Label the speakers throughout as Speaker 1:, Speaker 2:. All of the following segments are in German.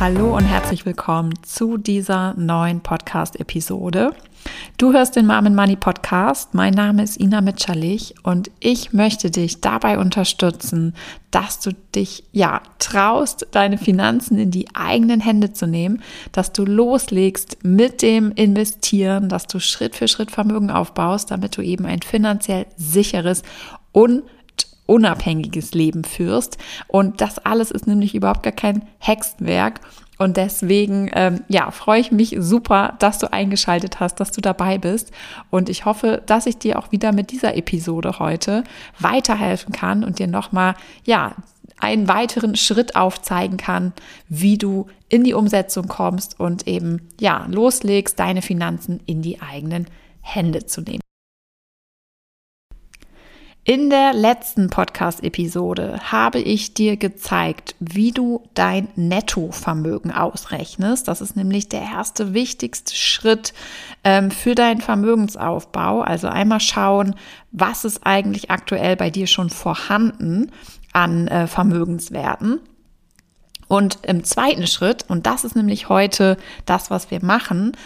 Speaker 1: Hallo und herzlich willkommen zu dieser neuen Podcast-Episode. Du hörst den Mom Money Podcast. Mein Name ist Ina Mitscherlich und ich möchte dich dabei unterstützen, dass du dich ja traust, deine Finanzen in die eigenen Hände zu nehmen, dass du loslegst mit dem Investieren, dass du Schritt für Schritt Vermögen aufbaust, damit du eben ein finanziell sicheres und unabhängiges Leben führst. Und das alles ist nämlich überhaupt gar kein Hexenwerk. Und deswegen, ähm, ja, freue ich mich super, dass du eingeschaltet hast, dass du dabei bist. Und ich hoffe, dass ich dir auch wieder mit dieser Episode heute weiterhelfen kann und dir nochmal, ja, einen weiteren Schritt aufzeigen kann, wie du in die Umsetzung kommst und eben, ja, loslegst, deine Finanzen in die eigenen Hände zu nehmen. In der letzten Podcast-Episode habe ich dir gezeigt, wie du dein Nettovermögen ausrechnest. Das ist nämlich der erste wichtigste Schritt ähm, für deinen Vermögensaufbau. Also einmal schauen, was ist eigentlich aktuell bei dir schon vorhanden an äh, Vermögenswerten. Und im zweiten Schritt, und das ist nämlich heute das, was wir machen,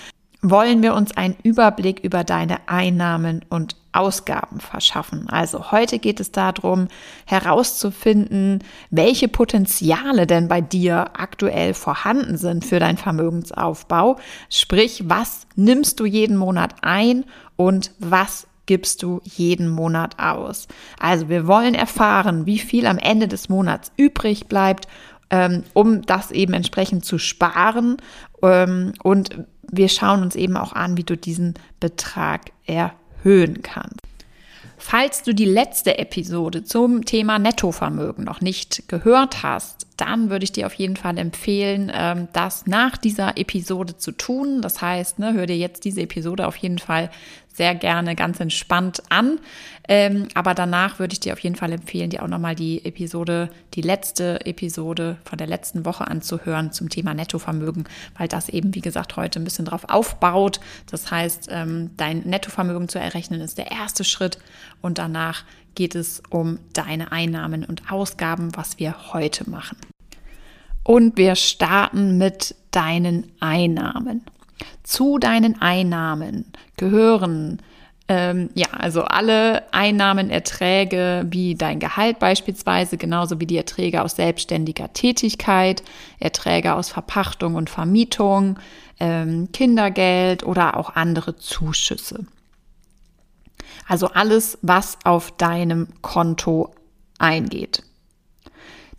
Speaker 1: wollen wir uns einen Überblick über deine Einnahmen und Ausgaben verschaffen. Also heute geht es darum, herauszufinden, welche Potenziale denn bei dir aktuell vorhanden sind für deinen Vermögensaufbau. Sprich, was nimmst du jeden Monat ein und was gibst du jeden Monat aus. Also wir wollen erfahren, wie viel am Ende des Monats übrig bleibt, um das eben entsprechend zu sparen. Ähm, und wir schauen uns eben auch an, wie du diesen Betrag erhöhen kannst. Falls du die letzte Episode zum Thema Nettovermögen noch nicht gehört hast, dann würde ich dir auf jeden Fall empfehlen, ähm, das nach dieser Episode zu tun. Das heißt, ne, hör dir jetzt diese Episode auf jeden Fall sehr gerne ganz entspannt an. Ähm, aber danach würde ich dir auf jeden Fall empfehlen, dir auch nochmal die Episode, die letzte Episode von der letzten Woche anzuhören zum Thema Nettovermögen, weil das eben, wie gesagt, heute ein bisschen drauf aufbaut. Das heißt, ähm, dein Nettovermögen zu errechnen ist der erste Schritt und danach geht es um deine Einnahmen und Ausgaben, was wir heute machen. Und wir starten mit deinen Einnahmen. Zu deinen Einnahmen gehören ähm, ja, also alle Einnahmen, Erträge wie dein Gehalt beispielsweise, genauso wie die Erträge aus selbstständiger Tätigkeit, Erträge aus Verpachtung und Vermietung, ähm, Kindergeld oder auch andere Zuschüsse. Also alles, was auf deinem Konto eingeht.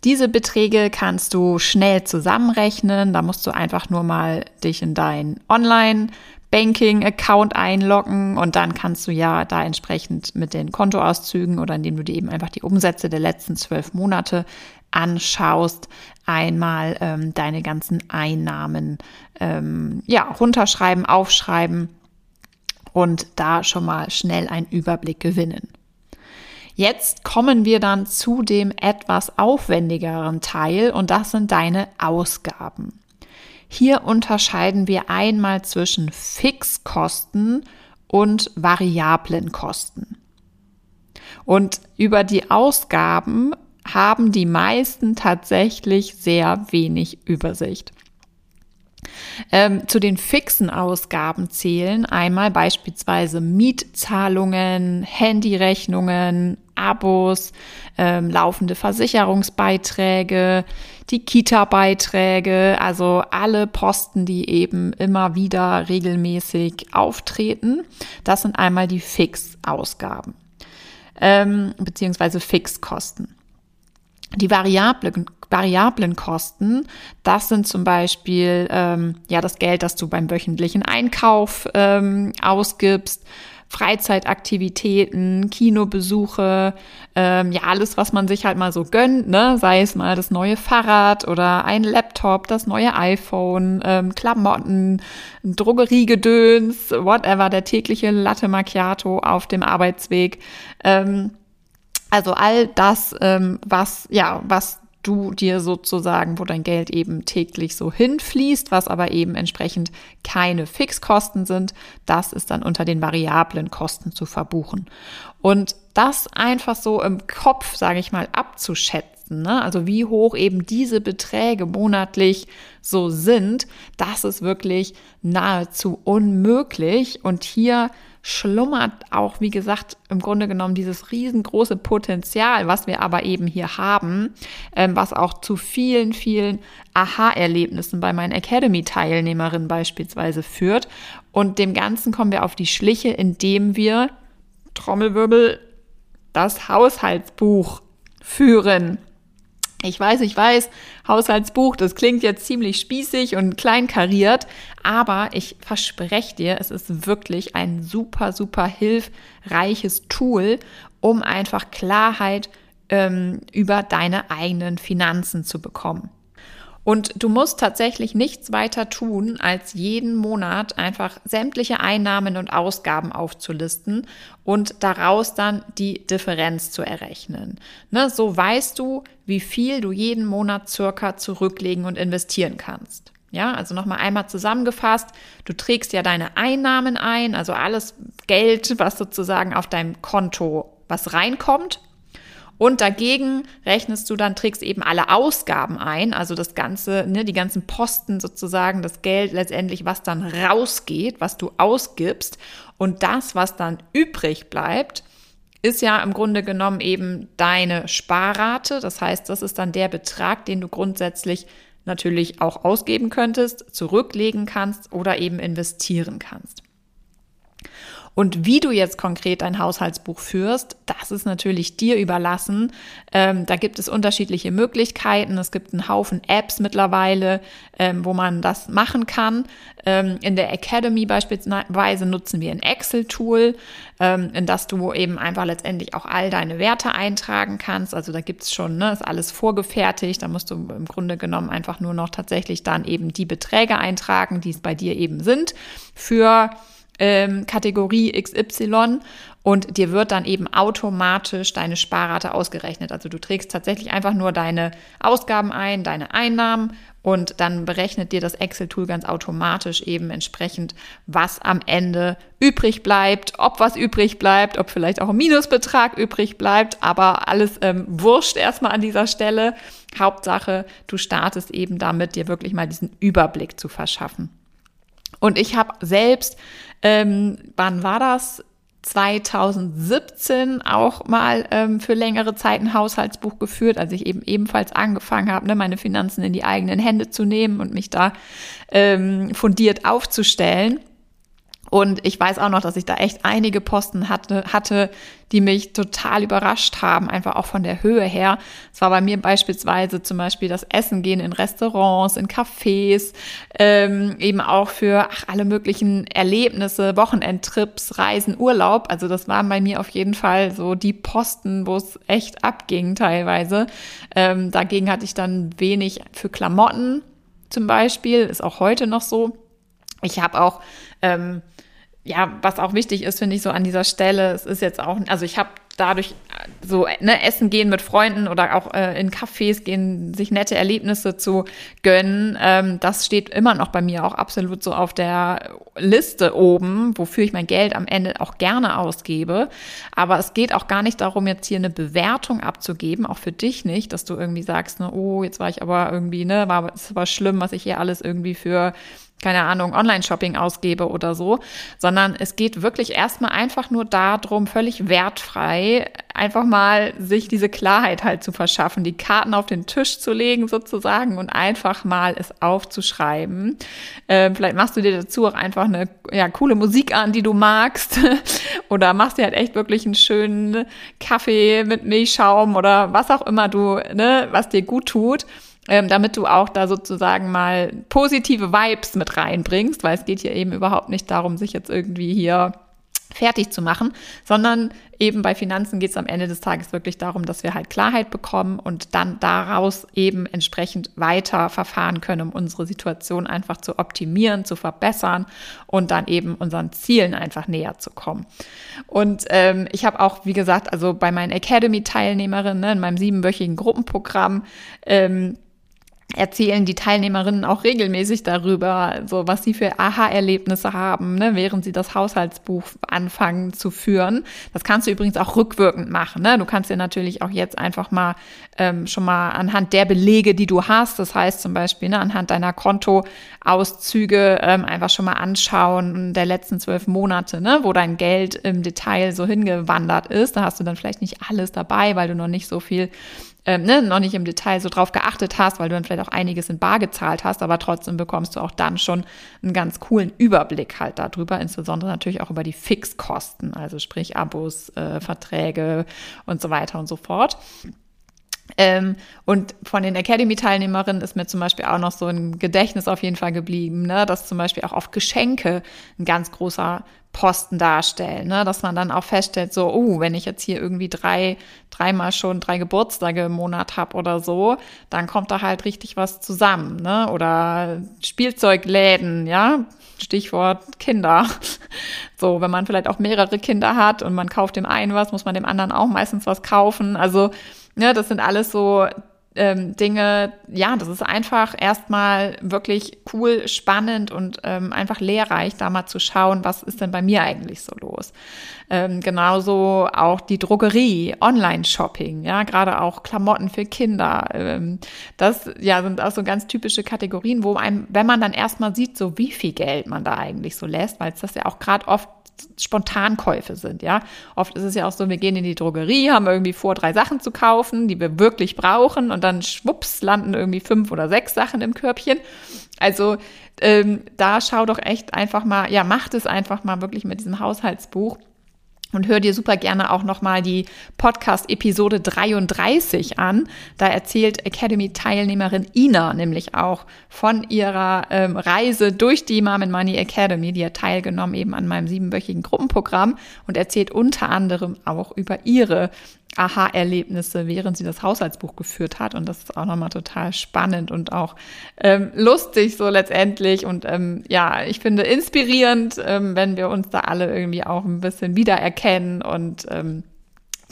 Speaker 1: Diese Beträge kannst du schnell zusammenrechnen. Da musst du einfach nur mal dich in dein Online-Banking-Account einloggen und dann kannst du ja da entsprechend mit den Kontoauszügen oder indem du dir eben einfach die Umsätze der letzten zwölf Monate anschaust, einmal ähm, deine ganzen Einnahmen ähm, ja runterschreiben, aufschreiben und da schon mal schnell einen Überblick gewinnen. Jetzt kommen wir dann zu dem etwas aufwendigeren Teil und das sind deine Ausgaben. Hier unterscheiden wir einmal zwischen Fixkosten und variablen Kosten. Und über die Ausgaben haben die meisten tatsächlich sehr wenig Übersicht. Ähm, zu den fixen Ausgaben zählen einmal beispielsweise Mietzahlungen, Handyrechnungen, Abos, ähm, laufende Versicherungsbeiträge, die Kita-Beiträge, also alle Posten, die eben immer wieder regelmäßig auftreten. Das sind einmal die Fixausgaben ähm, beziehungsweise Fixkosten. Die variablen, variablen Kosten, das sind zum Beispiel ähm, ja das Geld, das du beim wöchentlichen Einkauf ähm, ausgibst, Freizeitaktivitäten, Kinobesuche, ähm, ja alles, was man sich halt mal so gönnt, ne? sei es mal das neue Fahrrad oder ein Laptop, das neue iPhone, ähm, Klamotten, Drogeriegedöns, whatever, der tägliche Latte Macchiato auf dem Arbeitsweg. Ähm, also all das, ähm, was, ja, was du dir sozusagen, wo dein Geld eben täglich so hinfließt, was aber eben entsprechend keine Fixkosten sind, das ist dann unter den variablen Kosten zu verbuchen. Und das einfach so im Kopf, sage ich mal, abzuschätzen. Ne? Also wie hoch eben diese Beträge monatlich so sind, das ist wirklich nahezu unmöglich. Und hier schlummert auch, wie gesagt, im Grunde genommen dieses riesengroße Potenzial, was wir aber eben hier haben, ähm, was auch zu vielen, vielen Aha-Erlebnissen bei meinen Academy-Teilnehmerinnen beispielsweise führt. Und dem Ganzen kommen wir auf die Schliche, indem wir, Trommelwirbel, das Haushaltsbuch führen. Ich weiß, ich weiß, Haushaltsbuch, das klingt jetzt ziemlich spießig und kleinkariert, aber ich verspreche dir, es ist wirklich ein super, super hilfreiches Tool, um einfach Klarheit ähm, über deine eigenen Finanzen zu bekommen. Und du musst tatsächlich nichts weiter tun, als jeden Monat einfach sämtliche Einnahmen und Ausgaben aufzulisten und daraus dann die Differenz zu errechnen. Ne, so weißt du, wie viel du jeden Monat circa zurücklegen und investieren kannst. Ja, also nochmal einmal zusammengefasst. Du trägst ja deine Einnahmen ein, also alles Geld, was sozusagen auf deinem Konto was reinkommt und dagegen rechnest du dann, trägst eben alle Ausgaben ein, also das Ganze, ne, die ganzen Posten sozusagen, das Geld letztendlich, was dann rausgeht, was du ausgibst. Und das, was dann übrig bleibt, ist ja im Grunde genommen eben deine Sparrate. Das heißt, das ist dann der Betrag, den du grundsätzlich natürlich auch ausgeben könntest, zurücklegen kannst oder eben investieren kannst. Und wie du jetzt konkret dein Haushaltsbuch führst, das ist natürlich dir überlassen. Ähm, da gibt es unterschiedliche Möglichkeiten. Es gibt einen Haufen Apps mittlerweile, ähm, wo man das machen kann. Ähm, in der Academy beispielsweise nutzen wir ein Excel-Tool, ähm, in das du eben einfach letztendlich auch all deine Werte eintragen kannst. Also da gibt's schon, ne, ist alles vorgefertigt. Da musst du im Grunde genommen einfach nur noch tatsächlich dann eben die Beträge eintragen, die es bei dir eben sind für ähm, Kategorie XY und dir wird dann eben automatisch deine Sparrate ausgerechnet. Also du trägst tatsächlich einfach nur deine Ausgaben ein, deine Einnahmen und dann berechnet dir das Excel-Tool ganz automatisch eben entsprechend, was am Ende übrig bleibt, ob was übrig bleibt, ob vielleicht auch ein Minusbetrag übrig bleibt, aber alles ähm, wurscht erstmal an dieser Stelle. Hauptsache, du startest eben damit, dir wirklich mal diesen Überblick zu verschaffen. Und ich habe selbst, ähm, wann war das? 2017 auch mal ähm, für längere Zeit ein Haushaltsbuch geführt, als ich eben ebenfalls angefangen habe, ne, meine Finanzen in die eigenen Hände zu nehmen und mich da ähm, fundiert aufzustellen. Und ich weiß auch noch, dass ich da echt einige Posten hatte, hatte, die mich total überrascht haben, einfach auch von der Höhe her. Es war bei mir beispielsweise zum Beispiel das Essen gehen in Restaurants, in Cafés, ähm, eben auch für ach, alle möglichen Erlebnisse, Wochenendtrips, Reisen, Urlaub. Also das waren bei mir auf jeden Fall so die Posten, wo es echt abging teilweise. Ähm, dagegen hatte ich dann wenig für Klamotten zum Beispiel, ist auch heute noch so. Ich habe auch ähm, ja, was auch wichtig ist, finde ich so an dieser Stelle, es ist jetzt auch, also ich habe dadurch so ne, essen gehen mit Freunden oder auch äh, in Cafés gehen, sich nette Erlebnisse zu gönnen, ähm, das steht immer noch bei mir auch absolut so auf der Liste oben, wofür ich mein Geld am Ende auch gerne ausgebe. Aber es geht auch gar nicht darum, jetzt hier eine Bewertung abzugeben, auch für dich nicht, dass du irgendwie sagst, ne, oh, jetzt war ich aber irgendwie, ne, war es war schlimm, was ich hier alles irgendwie für keine Ahnung, Online-Shopping ausgebe oder so, sondern es geht wirklich erstmal einfach nur darum, völlig wertfrei einfach mal sich diese Klarheit halt zu verschaffen, die Karten auf den Tisch zu legen sozusagen und einfach mal es aufzuschreiben. Ähm, vielleicht machst du dir dazu auch einfach eine ja, coole Musik an, die du magst oder machst dir halt echt wirklich einen schönen Kaffee mit Milchschaum oder was auch immer du, ne, was dir gut tut ähm, damit du auch da sozusagen mal positive Vibes mit reinbringst, weil es geht hier eben überhaupt nicht darum, sich jetzt irgendwie hier fertig zu machen, sondern eben bei Finanzen geht es am Ende des Tages wirklich darum, dass wir halt Klarheit bekommen und dann daraus eben entsprechend weiter verfahren können, um unsere Situation einfach zu optimieren, zu verbessern und dann eben unseren Zielen einfach näher zu kommen. Und ähm, ich habe auch, wie gesagt, also bei meinen Academy-Teilnehmerinnen ne, in meinem siebenwöchigen Gruppenprogramm, ähm, erzählen die Teilnehmerinnen auch regelmäßig darüber, so was sie für Aha-Erlebnisse haben, ne, während sie das Haushaltsbuch anfangen zu führen. Das kannst du übrigens auch rückwirkend machen. Ne? Du kannst dir natürlich auch jetzt einfach mal ähm, schon mal anhand der Belege, die du hast, das heißt zum Beispiel ne, anhand deiner Kontoauszüge ähm, einfach schon mal anschauen der letzten zwölf Monate, ne, wo dein Geld im Detail so hingewandert ist. Da hast du dann vielleicht nicht alles dabei, weil du noch nicht so viel ähm, ne, noch nicht im Detail so drauf geachtet hast, weil du dann vielleicht auch einiges in Bar gezahlt hast, aber trotzdem bekommst du auch dann schon einen ganz coolen Überblick halt darüber, insbesondere natürlich auch über die Fixkosten, also sprich Abos, äh, Verträge und so weiter und so fort. Ähm, und von den Academy-Teilnehmerinnen ist mir zum Beispiel auch noch so ein Gedächtnis auf jeden Fall geblieben, ne, dass zum Beispiel auch oft Geschenke ein ganz großer Posten darstellen, ne, dass man dann auch feststellt, so, oh, wenn ich jetzt hier irgendwie drei, dreimal schon drei Geburtstage im Monat habe oder so, dann kommt da halt richtig was zusammen, ne, oder Spielzeugläden, ja, Stichwort Kinder. So, wenn man vielleicht auch mehrere Kinder hat und man kauft dem einen was, muss man dem anderen auch meistens was kaufen. Also Ne, das sind alles so ähm, Dinge, ja, das ist einfach erstmal wirklich cool, spannend und ähm, einfach lehrreich, da mal zu schauen, was ist denn bei mir eigentlich so los. Ähm, genauso auch die Drogerie, Online-Shopping, ja, gerade auch Klamotten für Kinder. Ähm, das ja sind auch so ganz typische Kategorien, wo einem, wenn man dann erstmal sieht, so wie viel Geld man da eigentlich so lässt, weil es das ja auch gerade oft Spontankäufe sind, ja. Oft ist es ja auch so, wir gehen in die Drogerie, haben irgendwie vor, drei Sachen zu kaufen, die wir wirklich brauchen und dann schwupps landen irgendwie fünf oder sechs Sachen im Körbchen. Also ähm, da schau doch echt einfach mal, ja, macht es einfach mal wirklich mit diesem Haushaltsbuch und hör dir super gerne auch nochmal die Podcast-Episode 33 an. Da erzählt Academy-Teilnehmerin Ina nämlich auch von ihrer ähm, Reise durch die Mom Money Academy. Die hat teilgenommen eben an meinem siebenwöchigen Gruppenprogramm und erzählt unter anderem auch über ihre Aha-Erlebnisse, während sie das Haushaltsbuch geführt hat. Und das ist auch nochmal total spannend und auch ähm, lustig so letztendlich. Und ähm, ja, ich finde inspirierend, ähm, wenn wir uns da alle irgendwie auch ein bisschen wiedererkennen und ähm,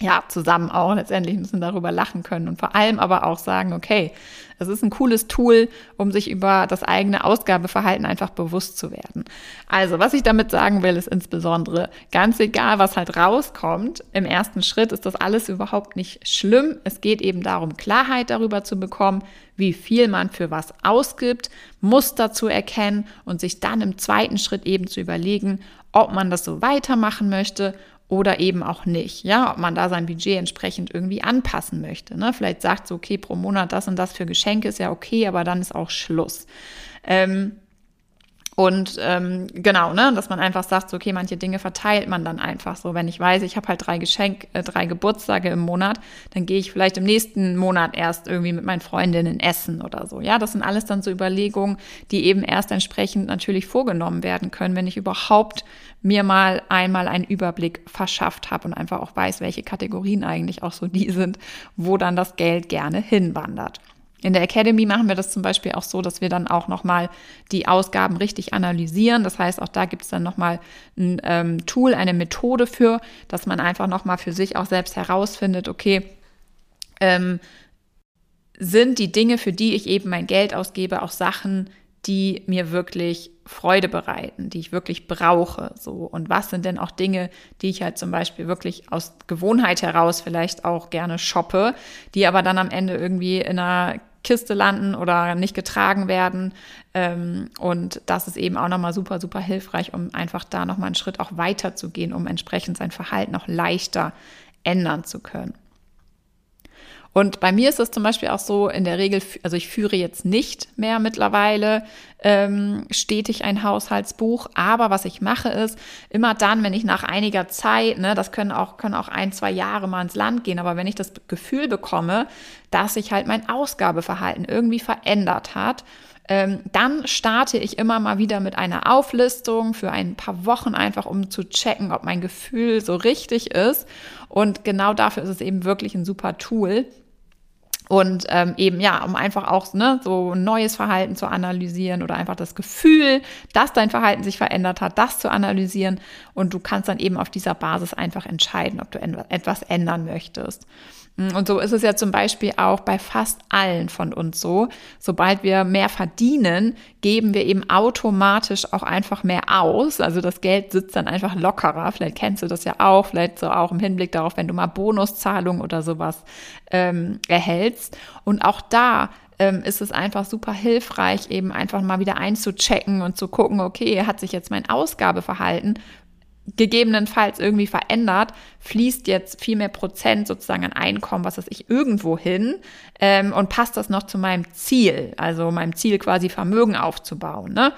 Speaker 1: ja, zusammen auch letztendlich müssen darüber lachen können und vor allem aber auch sagen, okay, es ist ein cooles Tool, um sich über das eigene Ausgabeverhalten einfach bewusst zu werden. Also, was ich damit sagen will, ist insbesondere, ganz egal, was halt rauskommt, im ersten Schritt ist das alles überhaupt nicht schlimm. Es geht eben darum, Klarheit darüber zu bekommen, wie viel man für was ausgibt, Muster zu erkennen und sich dann im zweiten Schritt eben zu überlegen, ob man das so weitermachen möchte oder eben auch nicht. Ja, ob man da sein Budget entsprechend irgendwie anpassen möchte. Ne? Vielleicht sagt so, okay, pro Monat das und das für Geschenke ist ja okay, aber dann ist auch Schluss. Ähm, und ähm, genau, ne, dass man einfach sagt, so, okay, manche Dinge verteilt man dann einfach so. Wenn ich weiß, ich habe halt drei Geschenk, äh, drei Geburtstage im Monat, dann gehe ich vielleicht im nächsten Monat erst irgendwie mit meinen Freundinnen essen oder so. Ja, das sind alles dann so Überlegungen, die eben erst entsprechend natürlich vorgenommen werden können, wenn ich überhaupt mir mal einmal einen Überblick verschafft habe und einfach auch weiß, welche Kategorien eigentlich auch so die sind, wo dann das Geld gerne hinwandert. In der Academy machen wir das zum Beispiel auch so, dass wir dann auch nochmal die Ausgaben richtig analysieren. Das heißt, auch da gibt es dann nochmal ein ähm, Tool, eine Methode für, dass man einfach nochmal für sich auch selbst herausfindet, okay, ähm, sind die Dinge, für die ich eben mein Geld ausgebe, auch Sachen, die mir wirklich Freude bereiten, die ich wirklich brauche. So. Und was sind denn auch Dinge, die ich halt zum Beispiel wirklich aus Gewohnheit heraus vielleicht auch gerne shoppe, die aber dann am Ende irgendwie in einer Kiste landen oder nicht getragen werden. Ähm, und das ist eben auch nochmal super, super hilfreich, um einfach da nochmal einen Schritt auch weiter zu gehen, um entsprechend sein Verhalten noch leichter ändern zu können. Und bei mir ist es zum Beispiel auch so, in der Regel, also ich führe jetzt nicht mehr mittlerweile ähm, stetig ein Haushaltsbuch, aber was ich mache ist, immer dann, wenn ich nach einiger Zeit, ne, das können auch, können auch ein, zwei Jahre mal ins Land gehen, aber wenn ich das Gefühl bekomme, dass sich halt mein Ausgabeverhalten irgendwie verändert hat, ähm, dann starte ich immer mal wieder mit einer Auflistung für ein paar Wochen einfach, um zu checken, ob mein Gefühl so richtig ist. Und genau dafür ist es eben wirklich ein super Tool. Und ähm, eben, ja, um einfach auch ne, so ein neues Verhalten zu analysieren oder einfach das Gefühl, dass dein Verhalten sich verändert hat, das zu analysieren. Und du kannst dann eben auf dieser Basis einfach entscheiden, ob du etwas ändern möchtest. Und so ist es ja zum Beispiel auch bei fast allen von uns so. Sobald wir mehr verdienen, geben wir eben automatisch auch einfach mehr aus. Also das Geld sitzt dann einfach lockerer. Vielleicht kennst du das ja auch, vielleicht so auch im Hinblick darauf, wenn du mal Bonuszahlungen oder sowas ähm, erhältst. Und auch da ähm, ist es einfach super hilfreich, eben einfach mal wieder einzuchecken und zu gucken, okay, hat sich jetzt mein Ausgabeverhalten gegebenenfalls irgendwie verändert, fließt jetzt viel mehr Prozent sozusagen an Einkommen, was weiß ich, irgendwo hin ähm, und passt das noch zu meinem Ziel, also meinem Ziel quasi Vermögen aufzubauen. Ne?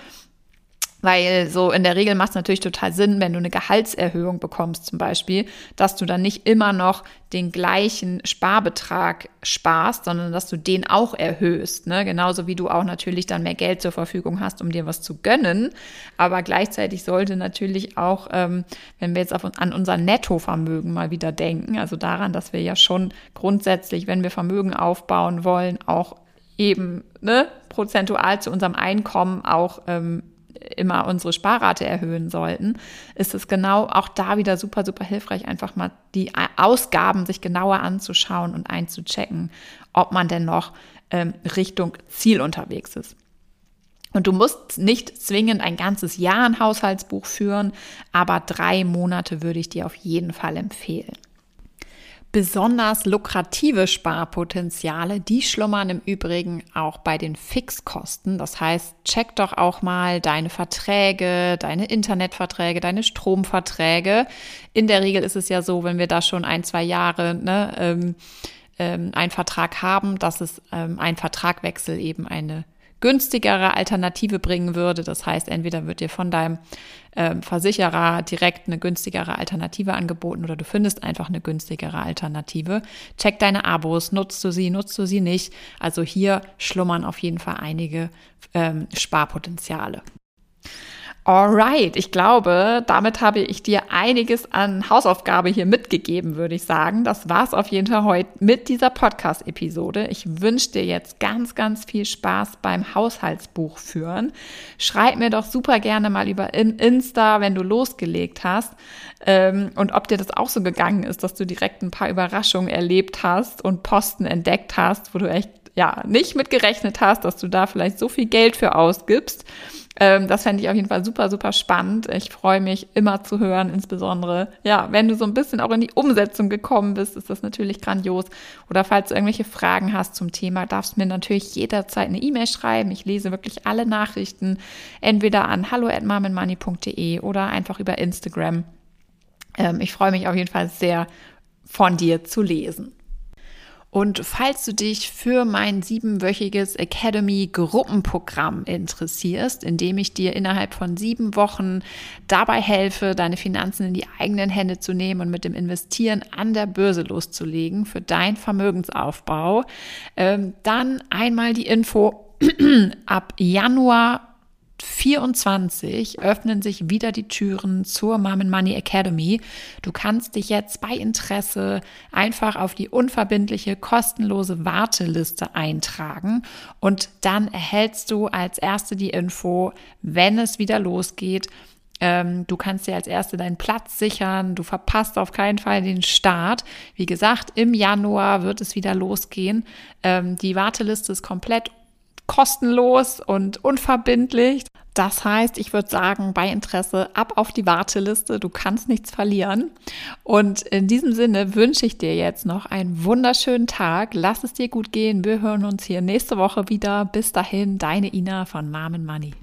Speaker 1: Weil so in der Regel macht es natürlich total Sinn, wenn du eine Gehaltserhöhung bekommst zum Beispiel, dass du dann nicht immer noch den gleichen Sparbetrag sparst, sondern dass du den auch erhöhst. Ne? Genauso wie du auch natürlich dann mehr Geld zur Verfügung hast, um dir was zu gönnen. Aber gleichzeitig sollte natürlich auch, ähm, wenn wir jetzt auf, an unser Nettovermögen mal wieder denken, also daran, dass wir ja schon grundsätzlich, wenn wir Vermögen aufbauen wollen, auch eben ne, prozentual zu unserem Einkommen auch ähm, immer unsere Sparrate erhöhen sollten, ist es genau auch da wieder super, super hilfreich, einfach mal die Ausgaben sich genauer anzuschauen und einzuchecken, ob man denn noch ähm, Richtung Ziel unterwegs ist. Und du musst nicht zwingend ein ganzes Jahr ein Haushaltsbuch führen, aber drei Monate würde ich dir auf jeden Fall empfehlen. Besonders lukrative Sparpotenziale, die schlummern im Übrigen auch bei den Fixkosten. Das heißt, check doch auch mal deine Verträge, deine Internetverträge, deine Stromverträge. In der Regel ist es ja so, wenn wir da schon ein, zwei Jahre ne, ähm, ähm, einen Vertrag haben, dass es ähm, ein Vertragwechsel eben eine günstigere Alternative bringen würde. Das heißt, entweder wird dir von deinem äh, Versicherer direkt eine günstigere Alternative angeboten oder du findest einfach eine günstigere Alternative. Check deine Abos, nutzt du sie, nutzt du sie nicht. Also hier schlummern auf jeden Fall einige ähm, Sparpotenziale. Alright, ich glaube, damit habe ich dir einiges an Hausaufgabe hier mitgegeben, würde ich sagen. Das war's auf jeden Fall heute mit dieser Podcast-Episode. Ich wünsche dir jetzt ganz, ganz viel Spaß beim Haushaltsbuch führen. Schreib mir doch super gerne mal über Insta, wenn du losgelegt hast ähm, und ob dir das auch so gegangen ist, dass du direkt ein paar Überraschungen erlebt hast und Posten entdeckt hast, wo du echt ja nicht mit gerechnet hast, dass du da vielleicht so viel Geld für ausgibst. Ähm, das fände ich auf jeden Fall super, super spannend. Ich freue mich immer zu hören, insbesondere, ja, wenn du so ein bisschen auch in die Umsetzung gekommen bist, ist das natürlich grandios. Oder falls du irgendwelche Fragen hast zum Thema, darfst du mir natürlich jederzeit eine E-Mail schreiben. Ich lese wirklich alle Nachrichten, entweder an hallo@marmenmoney.de oder einfach über Instagram. Ähm, ich freue mich auf jeden Fall sehr, von dir zu lesen. Und falls du dich für mein siebenwöchiges Academy Gruppenprogramm interessierst, in dem ich dir innerhalb von sieben Wochen dabei helfe, deine Finanzen in die eigenen Hände zu nehmen und mit dem Investieren an der Börse loszulegen für deinen Vermögensaufbau, ähm, dann einmal die Info ab Januar 24 öffnen sich wieder die Türen zur Mom and Money Academy. Du kannst dich jetzt bei Interesse einfach auf die unverbindliche, kostenlose Warteliste eintragen und dann erhältst du als Erste die Info, wenn es wieder losgeht. Ähm, du kannst dir als Erste deinen Platz sichern. Du verpasst auf keinen Fall den Start. Wie gesagt, im Januar wird es wieder losgehen. Ähm, die Warteliste ist komplett kostenlos und unverbindlich. Das heißt, ich würde sagen, bei Interesse ab auf die Warteliste. Du kannst nichts verlieren. Und in diesem Sinne wünsche ich dir jetzt noch einen wunderschönen Tag. Lass es dir gut gehen. Wir hören uns hier nächste Woche wieder. Bis dahin, deine Ina von Mom Money.